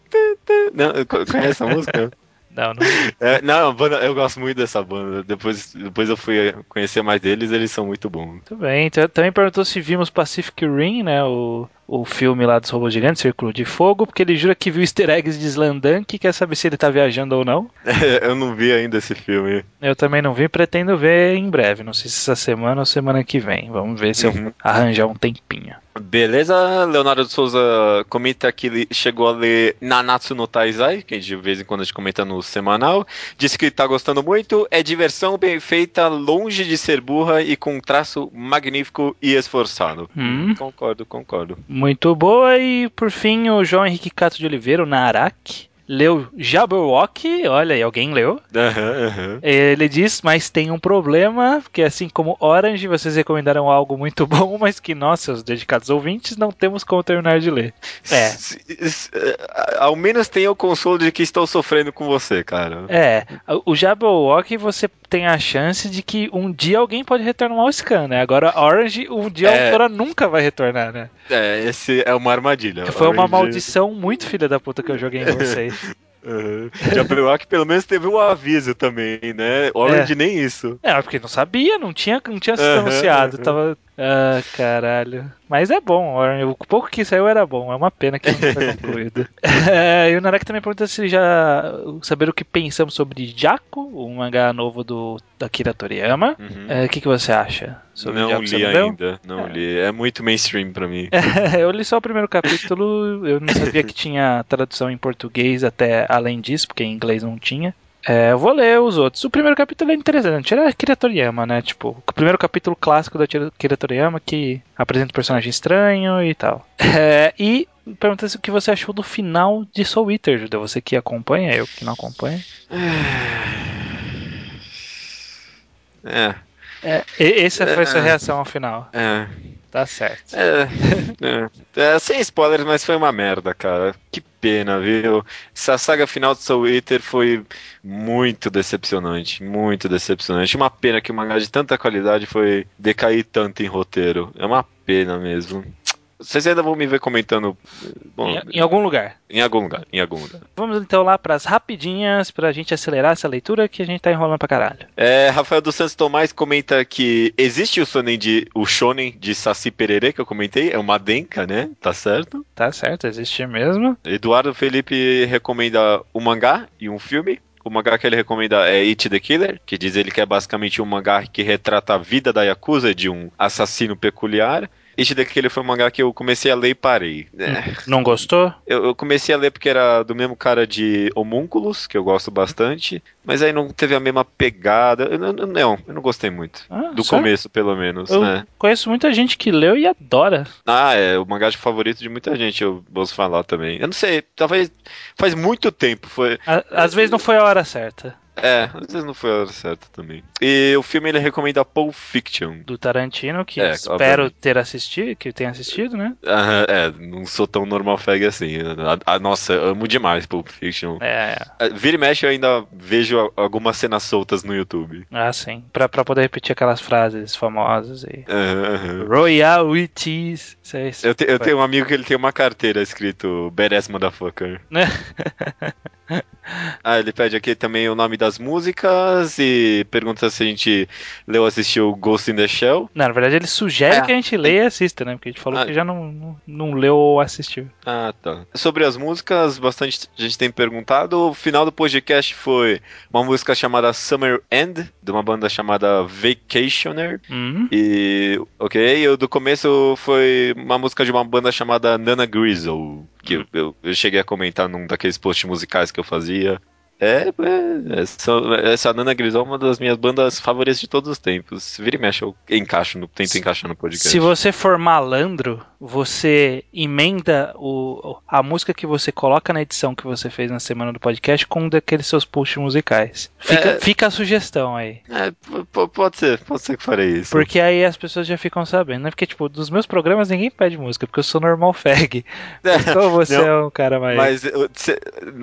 Não, co- conhece essa música? não, não. É, não, banda, eu gosto muito dessa banda. Depois, depois eu fui conhecer mais deles, eles são muito bons. Muito bem. Então, também perguntou se vimos Pacific Rim, né? O, o filme lá dos robôs gigantes, Círculo de Fogo, porque ele jura que viu easter eggs de Slandan, que quer saber se ele tá viajando ou não. eu não vi ainda esse filme. Eu também não vi, pretendo ver em breve. Não sei se essa semana ou semana que vem. Vamos ver se eu Uhum. arranjar um tempinho. Beleza, Leonardo de Souza comenta que ele chegou a ler Nanatsu no Taizai, que de vez em quando a gente comenta no semanal. Disse que tá gostando muito, é diversão bem feita, longe de ser burra e com um traço magnífico e esforçado. Hum. Concordo, concordo. Muito boa. E por fim, o João Henrique Cato de Oliveira, o Narak, leu Jabberwock. Olha aí, alguém leu. Aham, aham. Ele diz, mas tem um problema, que assim como Orange, vocês recomendaram algo muito bom, mas que nós, seus dedicados ouvintes, não temos como terminar de ler. É. S- s- Ao menos tenha o consolo de que estou sofrendo com você, cara. É, o Jabberwock você tem a chance de que um dia alguém pode retornar ao scan, né? Agora Orange, um dia É. a autora nunca vai retornar, né? É, esse é uma armadilha. Foi uma Orange- maldição muito filha da puta que eu joguei em vocês. Uhum. Jabberwock pelo menos teve um aviso também, né? Orange nem isso. É, porque não sabia, não tinha, não tinha sido Aham, anunciado. aham. Tava. Ah, caralho. Mas é bom, o pouco que saiu era bom. É uma pena que não foi concluído. É, e o Narek também pergunta se já saber o que pensamos sobre Jaco, o mangá novo do da Akira Toriyama. Uhum. É, O que, que você acha sobre não Jaco? Li não ainda, não É. li. É muito mainstream pra mim. eu li só o primeiro capítulo, eu não sabia que tinha tradução em português até além disso, porque em inglês não tinha. É, eu vou ler os outros. O primeiro capítulo é interessante. Era Akira Toriyama, né? Tipo, o primeiro capítulo clássico da Akira Toriyama que apresenta um personagem estranho e tal. É, e pergunta se o que você achou do final de Soul Eater, Judeu. Você que acompanha, eu que não acompanho. É, É, e- essa foi a sua É. reação ao final. é, Tá certo. é, é. É, Sem spoilers, mas foi uma merda, cara. Que pena, viu? Essa saga final de Soul Eater foi muito decepcionante, muito decepcionante. Uma pena que um mangá de tanta qualidade foi decair tanto em roteiro. É uma pena mesmo. Vocês ainda vão me ver comentando. Bom, Em, em algum lugar. em algum lugar, em algum lugar. Vamos então lá pras rapidinhas pra gente acelerar essa leitura que a gente tá enrolando pra caralho. É, Rafael dos Santos Tomás comenta que existe o shonen de, o shonen de Saci Pererê, que eu comentei, é uma denka, né? Tá certo. Tá certo, existe mesmo. Eduardo Felipe recomenda um mangá e um filme. O mangá que ele recomenda é It the Killer, que diz ele que é basicamente um mangá que retrata a vida da Yakuza de um assassino peculiar. The Killer foi um mangá que eu comecei a ler e parei. É, Não gostou? eu, eu comecei a ler porque era do mesmo cara de Homúnculos, que eu gosto bastante, mas aí não teve a mesma pegada. Eu não, não, eu não gostei muito. Ah, Do sério? começo, pelo menos, Eu né? conheço muita gente que leu e adora. Ah, é o mangá de favorito de muita gente, eu posso falar também. Eu não sei, talvez faz muito tempo, foi. À- Às vezes não foi a hora certa. É, às vezes não foi a hora certa também. E o filme ele recomenda Pulp Fiction. Do Tarantino, que É, espero obviamente. ter assistido, que tenha assistido, né? Ah, é, não sou tão normal fag assim. A, a- nossa, amo demais Pulp Fiction. É, É, Vira e mexe eu ainda vejo algumas cenas soltas no YouTube. ah, sim. Pra, pra poder repetir aquelas frases famosas e. Aham, aham. Royal é isso. Eu, te- eu tenho um amigo que ele tem uma carteira escrito Badass Motherfucker. Ah, ele pede aqui também o nome das músicas e pergunta se a gente leu ou assistiu Ghost in the Shell. Não, na verdade ele sugere É. que a gente leia e assista, né? Porque a gente falou Ah. que já não, não, não leu ou assistiu. Ah, tá. Sobre as músicas, bastante gente tem perguntado. O final do podcast foi uma música chamada Summer End, de uma banda chamada Vacationer. Hum, E, ok, o do começo foi uma música de uma banda chamada Nana Grizzle, que eu, eu, eu cheguei a comentar num daqueles posts musicais que eu fazia. É, é, essa, essa Nana Grisol é uma das minhas bandas favoritas de todos os tempos. Vira e mexe, eu encaixo no, tento encaixar no podcast. Se você for malandro, você emenda o, a música que você coloca na edição que você fez na semana do podcast com um daqueles seus posts musicais. Fica, É. fica a sugestão aí. É, pode ser, pode ser que farei isso. Porque aí as pessoas já ficam sabendo, né? Porque, tipo, dos meus programas ninguém pede música, porque eu sou normal fag. Então você Não, é um cara mais. Mas eu,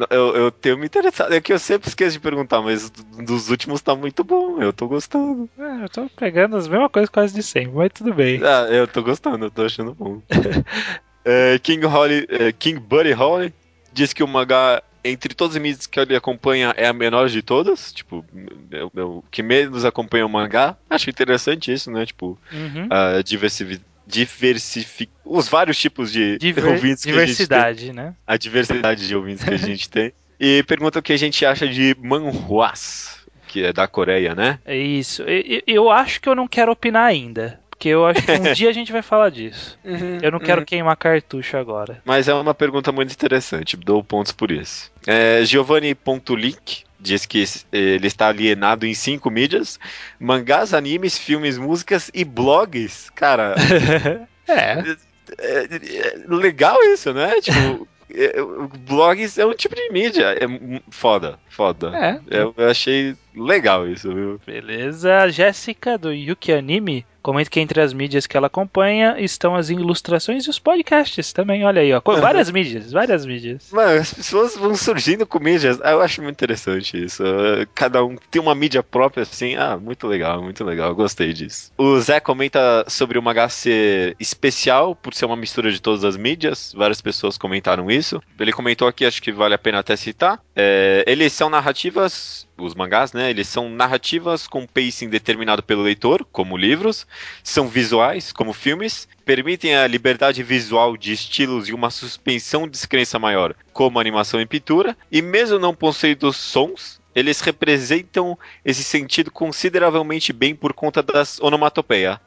eu, eu tenho me interessado. Que eu sempre esqueço de perguntar, mas dos últimos tá muito bom. Eu tô gostando. É, eu tô pegando as mesmas coisas quase de sempre, mas tudo bem. Ah, eu tô gostando, eu tô achando bom. É, King, Holly, é, King Buddy Holly diz que o mangá, entre todos os mídias que ele acompanha, é a menor de todas. Tipo, é o- é que menos acompanha o mangá. Acho interessante isso, né? Tipo, Uhum. a diversifi diversifi os vários tipos de Diver- ouvintes que a gente tem. diversidade, né? a diversidade de ouvintes que a gente tem. E pergunta o que a gente acha de manhwas, que é da Coreia, né? É isso. Eu acho que eu não quero opinar ainda. Porque eu acho que um dia a gente vai falar disso. Eu não quero queimar cartucho agora. Mas é uma pergunta muito interessante, dou pontos por isso. É, Giovanni.link diz que ele está alienado em cinco mídias: mangás, animes, filmes, músicas e blogs. Cara, é. é, é legal isso, né? Tipo. é, o- Blogs é um tipo de mídia. É foda, foda. É. Eu, eu achei legal isso, viu? Beleza. A Jéssica do Yuki Anime comenta que entre as mídias que ela acompanha estão as ilustrações e os podcasts também. Olha aí, ó. Várias mídias, várias mídias. Mano, as pessoas vão surgindo com mídias. Eu acho muito interessante isso. Cada um tem uma mídia própria, assim. Ah, muito legal, muito legal. Gostei disso. O Zé comenta sobre mangá ser especial por ser uma mistura de todas as mídias. Várias pessoas comentaram isso. Ele comentou aqui, acho que vale a pena até citar. É, eles são narrativas. Os mangás, né? Eles são narrativas com pacing determinado pelo leitor, como livros, são visuais, como filmes, permitem a liberdade visual de estilos e uma suspensão de descrença maior, como animação e pintura, e mesmo não possuindo sons, eles representam esse sentido consideravelmente bem por conta das onomatopeia.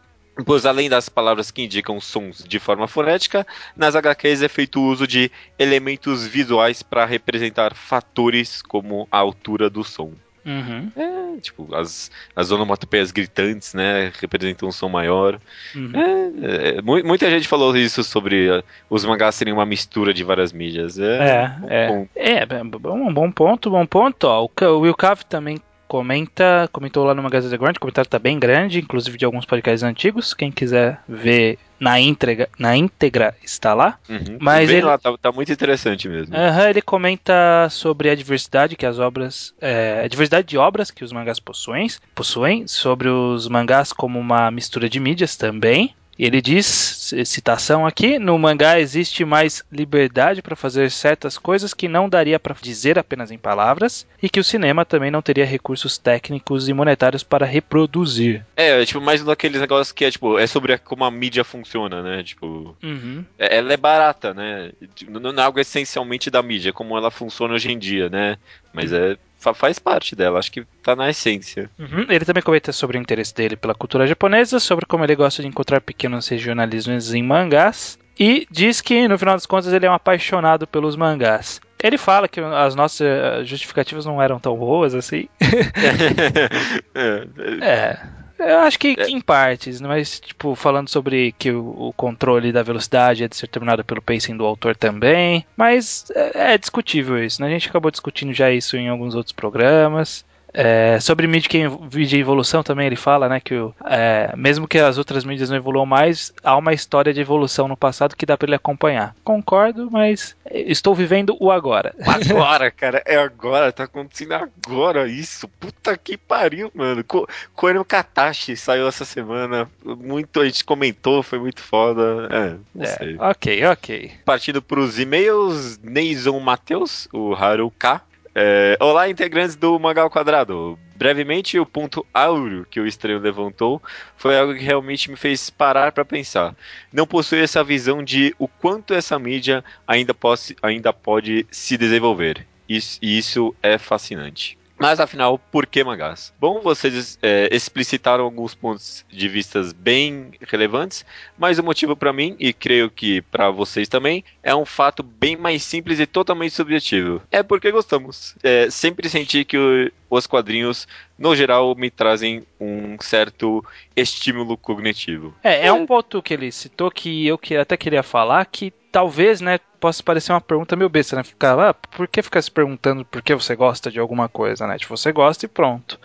Pois além das palavras que indicam sons de forma fonética, nas HQs é feito uso de elementos visuais para representar fatores como a altura do som. Uhum. É, tipo, as, as onomatopeias gritantes, né, representam um som maior. uhum. É, é, mu- muita gente falou isso sobre uh, os mangás serem uma mistura de várias mídias. É, É, é. bom. É, b- b- bom, bom ponto, bom ponto. Ó, o Will Cav também comenta, comentou lá no Magazine Underground, o comentário tá bem grande, inclusive de alguns podcasts antigos. Quem quiser ver na íntegra, na íntegra está lá. Uhum. Mas ele- lá, tá, tá muito interessante mesmo. Aham, ele comenta sobre a diversidade que as obras, é, a diversidade de obras que os mangás possuem, possuem, sobre os mangás como uma mistura de mídias também. Ele diz, citação aqui, no mangá existe mais liberdade para fazer certas coisas que não daria para dizer apenas em palavras, e que o cinema também não teria recursos técnicos e monetários para reproduzir. É, é, tipo, mais um daqueles negócios que é, tipo, é sobre como a mídia funciona, né? Tipo, Uhum. é- ela é barata, né? Tipo, Não é algo essencialmente da mídia, é como ela funciona hoje em dia, né? Mas é, fa- faz parte dela, acho que tá na essência. Uhum. Ele também comenta sobre o interesse dele pela cultura japonesa, sobre como ele gosta de encontrar pequenos regionalismos em mangás, e diz que, no final das contas, ele é um apaixonado pelos mangás. Ele fala que as nossas eh, justificativas não eram tão boas assim. É, É. Eu acho que, que em partes, mas, tipo, falando sobre que o, o controle da velocidade é determinado pelo pacing do autor também. Mas é, é discutível isso, né? A gente acabou discutindo já isso em alguns outros programas. É, sobre mídia, mídia e evolução também ele fala, né, que o, é, mesmo que as outras mídias não evoluam mais, há uma história de evolução no passado que dá pra ele acompanhar. Concordo, mas estou vivendo o agora. Agora, cara, é agora, tá acontecendo agora isso. Puta que pariu, mano. Co Coelho Katashi saiu essa semana. Muito, a gente comentou, foi muito foda. É, não É, sei. ok, ok. Partindo pros e-mails, Neison Matheus, o Haru K. É, Olá, integrantes do Mangal Quadrado. Brevemente, o ponto áureo que o estranho levantou foi algo que realmente me fez parar para pensar. Não possui essa visão de o quanto essa mídia ainda, posse, ainda pode se desenvolver. Isso, e isso é fascinante. Mas afinal, por que mangás? Bom, vocês é, explicitaram alguns pontos de vistas bem relevantes, mas o motivo para mim, e creio que para vocês também, é um fato bem mais simples e totalmente subjetivo. É porque gostamos. É, sempre senti que o- os quadrinhos, no geral, me trazem um certo estímulo cognitivo. É, é um ponto que ele citou que eu que até queria falar que talvez, né, possa parecer uma pergunta meio besta, né? Ficar, ah, por que ficar se perguntando por que você gosta de alguma coisa, né? Tipo, você gosta e pronto.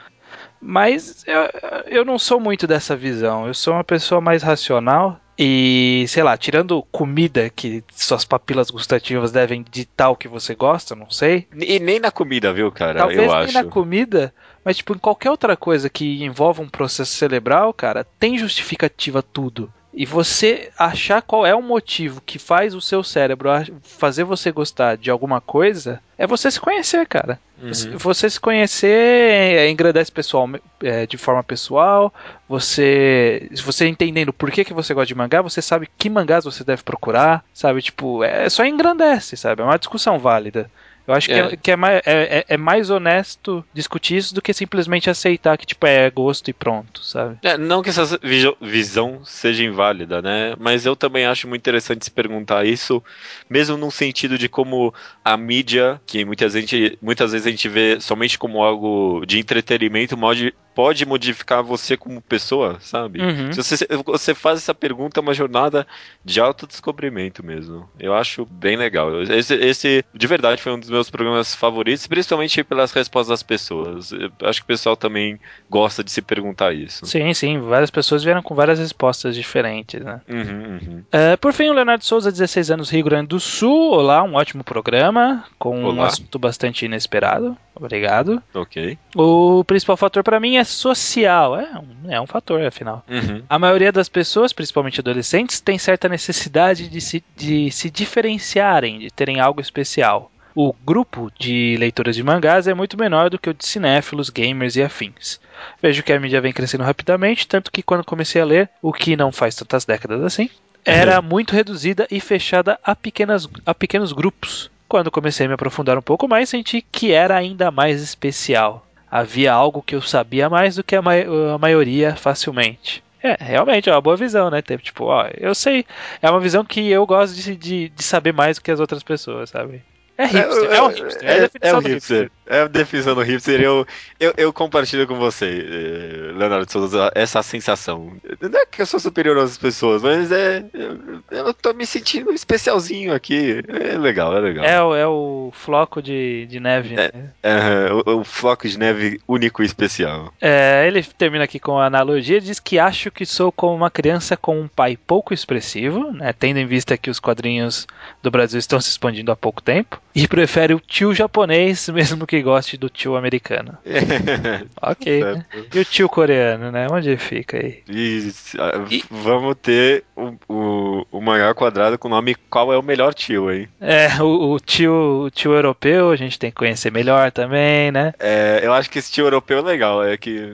Mas eu, eu não sou muito dessa visão. Eu sou uma pessoa mais racional e, sei lá, tirando comida que suas papilas gustativas devem ditar o que você gosta, não sei. E nem na comida, viu, cara? Talvez eu nem acho. na comida, mas tipo, em qualquer outra coisa que envolva um processo cerebral, cara, tem justificativa tudo. E você achar qual é o motivo que faz o seu cérebro fazer você gostar de alguma coisa, é você se conhecer, cara. Você- Uhum. Você se conhecer é, engrandece pessoal, é, de forma pessoal. Você, se você entendendo por que, que você gosta de mangá, você sabe que mangás você deve procurar, sabe? Tipo, é só engrandece, sabe? É uma discussão válida. Eu acho que, É. é, que é, mais, é, é- é mais honesto discutir isso do que simplesmente aceitar que, tipo, é gosto e pronto, sabe? É, não que essa vi- visão seja inválida, né? Mas eu também acho muito interessante se perguntar isso, mesmo num sentido de como a mídia, que muitas, gente, muitas vezes a gente vê somente como algo de entretenimento, pode, pode modificar você como pessoa, sabe? Uhum. Se você, você faz essa pergunta, é uma jornada de autodescobrimento mesmo. Eu acho bem legal. Esse, esse, de verdade, foi um dos meus programas favoritos, principalmente pelas respostas das pessoas. Eu acho que o pessoal também gosta de se perguntar isso. Sim, sim, várias pessoas vieram com várias respostas diferentes, né? Uhum, uhum. É, por fim, o Leonardo Souza, 16 anos, Rio Grande do Sul. Olá, um ótimo programa, com um Olá. assunto bastante inesperado. Obrigado. Ok. O principal fator para mim é social. É um, é um fator, afinal. Uhum. A maioria das pessoas, principalmente adolescentes, tem certa necessidade de se, de se diferenciarem, de terem algo especial. O grupo de leitores de mangás é muito menor do que o de cinéfilos, gamers e afins. Vejo que a mídia vem crescendo rapidamente, tanto que quando comecei a ler, o que não faz tantas décadas assim, era muito reduzida e fechada a, pequenas, a pequenos grupos. Quando comecei a me aprofundar um pouco mais, senti que era ainda mais especial. Havia algo que eu sabia mais do que a, mai- a maioria facilmente. É, realmente, é uma boa visão, né? Tipo, ó, eu sei. É uma visão que eu gosto de, de, de saber mais do que as outras pessoas, sabe? É hipster, é, um hipster. É, a É, definição é um do hipster. É a definição do hipster. Eu, eu, eu compartilho com você, eh, Leonardo Souza, essa sensação. Não é que eu sou superior às pessoas, mas é. Eu, eu tô me sentindo especialzinho aqui. É legal, é legal. É, o- é o floco de, de neve, É. né? Aham, o, o floco de neve único e especial. É, ele termina aqui com a analogia, diz que acho que sou como uma criança com um pai pouco expressivo, né, tendo em vista que os quadrinhos do Brasil estão se expandindo há pouco tempo, e prefere o tio japonês, mesmo que goste do tio americano. Ok, né? E o tio coreano, né? Onde fica aí? E, ah, E- vamos ter o, o, o mangá quadrado com o nome Qual é o melhor tio, hein? É, o, o tio, o tio europeu a gente tem que conhecer melhor também, né? É, eu acho que esse tio europeu é legal, é que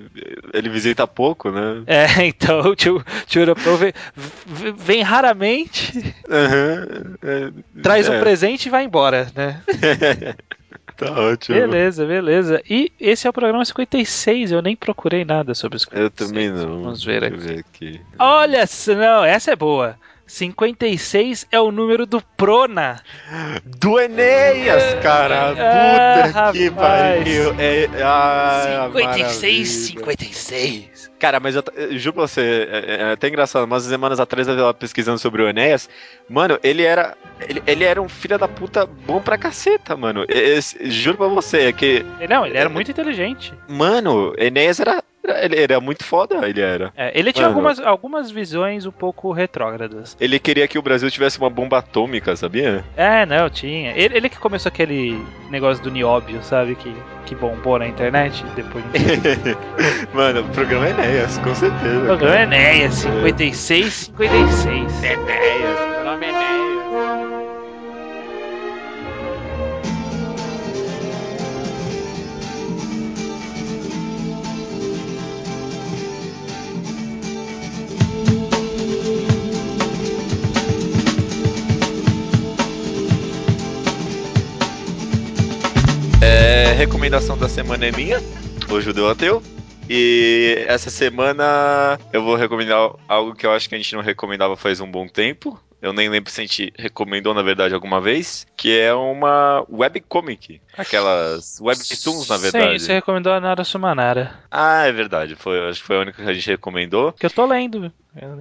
ele visita pouco, né? É, então o tio, tio europeu vem, vem- raramente, Aham, é, traz é, um presente e vai embora, né? Tá ótimo. Beleza, beleza. E esse é o programa 56, eu nem procurei nada sobre os Eu também não. Vamos ver aqui. ver aqui. Olha, não, essa é boa. 56 é o número do Prona. Do Enéas, cara! Ah, Puta que rapaz. pariu! É, ah, 56, maravilha. 56. Cara, mas eu, eu juro pra você, é, é até engraçado, umas semanas atrás eu tava pesquisando sobre o Enéas. Mano, ele era. Ele, ele era um filho da puta bom pra caceta, mano. Esse- juro pra você, é que. Não, ele era muito inteligente. Mano, Enéas era. Ele era muito foda, ele era. É, ele tinha algumas, algumas visões um pouco retrógradas. Ele queria que o Brasil tivesse uma bomba atômica, sabia? É, não, tinha. Ele, ele que começou aquele negócio do nióbio, sabe? Que, que bombou na internet depois de Mano, o programa é Enéas, com certeza. O programa é Enéas, 56, 56. Enéas, meu nome é Enéas. Recomendação da semana é minha, o Judeu Ateu. E essa semana eu vou recomendar algo que eu acho que a gente não recomendava faz um bom tempo. Eu nem lembro se a gente recomendou, na verdade, alguma vez. Que é uma webcomic. Aquelas webtoons, na verdade. Sim, você recomendou a Nara Sumanara. Ah, é verdade. Foi, acho que foi a única que a gente recomendou. Que eu tô lendo.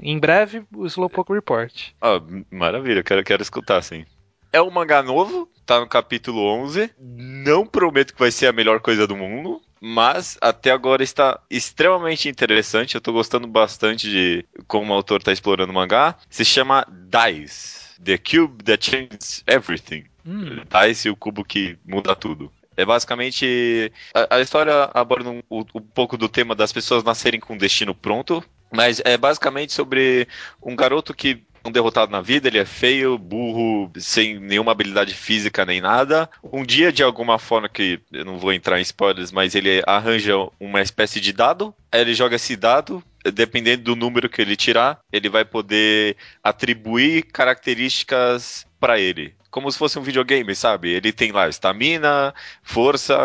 Em breve, o Slowpoke Report. Ah, maravilha, quero, quero escutar, sim. É um mangá novo, tá no capítulo 11. Não prometo que vai ser a melhor coisa do mundo, mas até agora está extremamente interessante. Eu tô gostando bastante de como o autor tá explorando o mangá. Se chama Dice. The Cube That Changes Everything. Hum, Dice, o cubo que muda tudo. É basicamente. A, a história aborda um, um- um pouco do tema das pessoas nascerem com um destino pronto. Mas é basicamente sobre um garoto que um derrotado na vida, ele é feio, burro, sem nenhuma habilidade física nem nada. Um dia, de alguma forma, que eu não vou entrar em spoilers, mas ele arranja uma espécie de dado. Aí ele joga esse dado. Dependendo do número que ele tirar, ele vai poder atribuir características pra ele. Como se fosse um videogame, sabe? Ele tem lá estamina, força,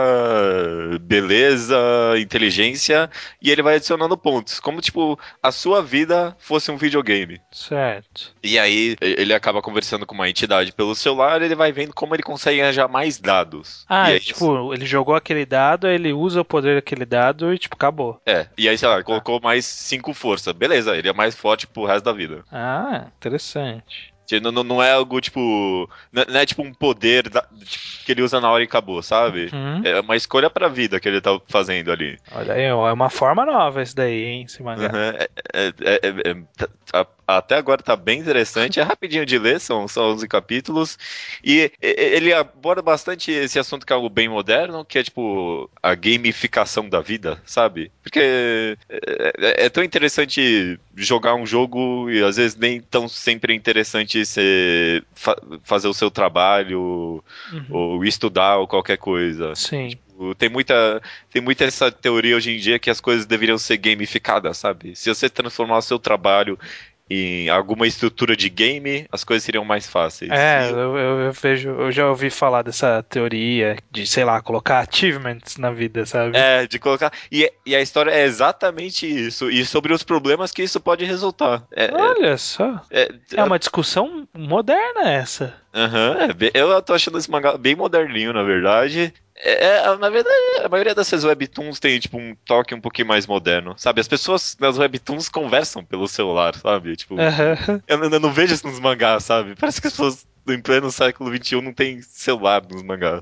beleza, inteligência, e ele vai adicionando pontos. Como, tipo, a sua vida fosse um videogame. certo. E aí ele acaba conversando com uma entidade pelo celular e ele vai vendo como ele consegue arranjar mais dados. Ah, e aí, tipo, ele jogou aquele dado, ele usa o poder daquele dado e, tipo, acabou. É, e aí, sei lá, colocou mais cinco força. Beleza, ele é mais forte pro resto da vida. Ah, interessante. Não, não- não é algo, tipo. Não não é tipo um poder da- tipo, que ele usa na hora e acabou, sabe? Hum, É uma escolha pra vida que ele tá fazendo ali. Olha aí, é uma forma nova esse daí, hein, esse mangá. Uhum, é- é- é- é- é- tá- tá- até agora tá bem interessante, é rapidinho de ler, são só 11 capítulos, e ele aborda bastante esse assunto que é algo bem moderno, que é tipo a gamificação da vida, sabe? Porque é, é- é tão interessante jogar um jogo e às vezes nem tão sempre é interessante você fa- fazer o seu trabalho Uhum. ou estudar ou qualquer coisa. Sim. Tem muita, tem muita essa teoria hoje em dia que as coisas deveriam ser gamificadas, sabe? Se você transformar o seu trabalho em alguma estrutura de game, as coisas seriam mais fáceis. É, eu, eu- eu vejo, eu já ouvi falar dessa teoria de, sei lá, colocar achievements na vida, sabe? É, de colocar. E, e a história é exatamente isso. E sobre os problemas que isso pode resultar. É, é- Olha só. é- É uma discussão moderna essa. Aham, é bem- eu tô achando esse mangá bem moderninho, na verdade. É, é, na verdade, a maioria dessas webtoons tem, tipo, um toque um pouquinho mais moderno, sabe? As pessoas nas webtoons conversam pelo celular, sabe? Tipo, Aham. eu, não- eu não vejo isso nos mangás, sabe? Parece que as pessoas em pleno século XXI não tem celular nos mangás.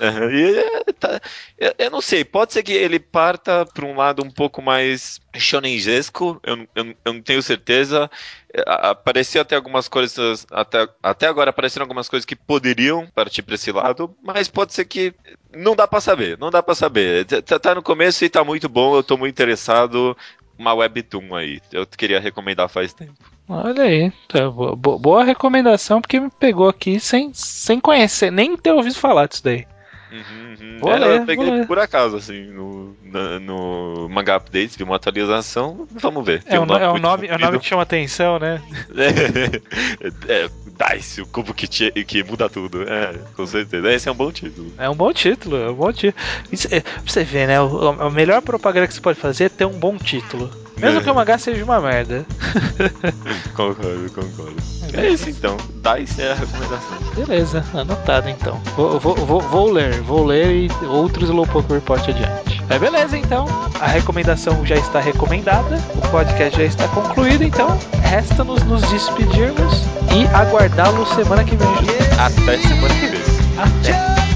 Aham, E é, tá- eu, eu não sei, pode ser que ele parta pra um lado um pouco mais shonenesco, eu, não- eu, eu não tenho certeza. É, Apareceu até algumas coisas, até, até agora apareceram algumas coisas que poderiam partir pra esse lado, mas pode ser que não dá pra saber, não dá pra saber. Tá, tá no começo e tá muito bom, eu tô muito interessado. Uma webtoon aí, eu queria recomendar faz tempo. Olha aí. Tá, bo- bo- boa recomendação, porque me pegou aqui sem, sem conhecer, nem ter ouvido falar disso daí. Uhum, uhum. Ler, eu peguei por acaso, assim, no, na- no Manga Updates, vi uma atualização, vamos ver. É um, no- é um muito nome, é um nome que chama atenção, né? É, é, Dice, o cubo que, te- que muda tudo. É, com certeza. Esse é um bom título. É um bom título, é um bom título. Isso, é, pra você ver, né? o- A melhor propaganda que você pode fazer é ter um bom título. Mesmo É. que o mangá seja uma merda. Concordo, concordo. É isso então. Dice é a recomendação. Beleza, anotado então. Vou, vou, vou, vou ler, vou ler e outros Slowpoke Report adiante. Mas beleza, então. A recomendação já está recomendada, o podcast já está concluído, então resta-nos nos despedirmos e aguardá-lo semana que vem. Até semana que vem. Até.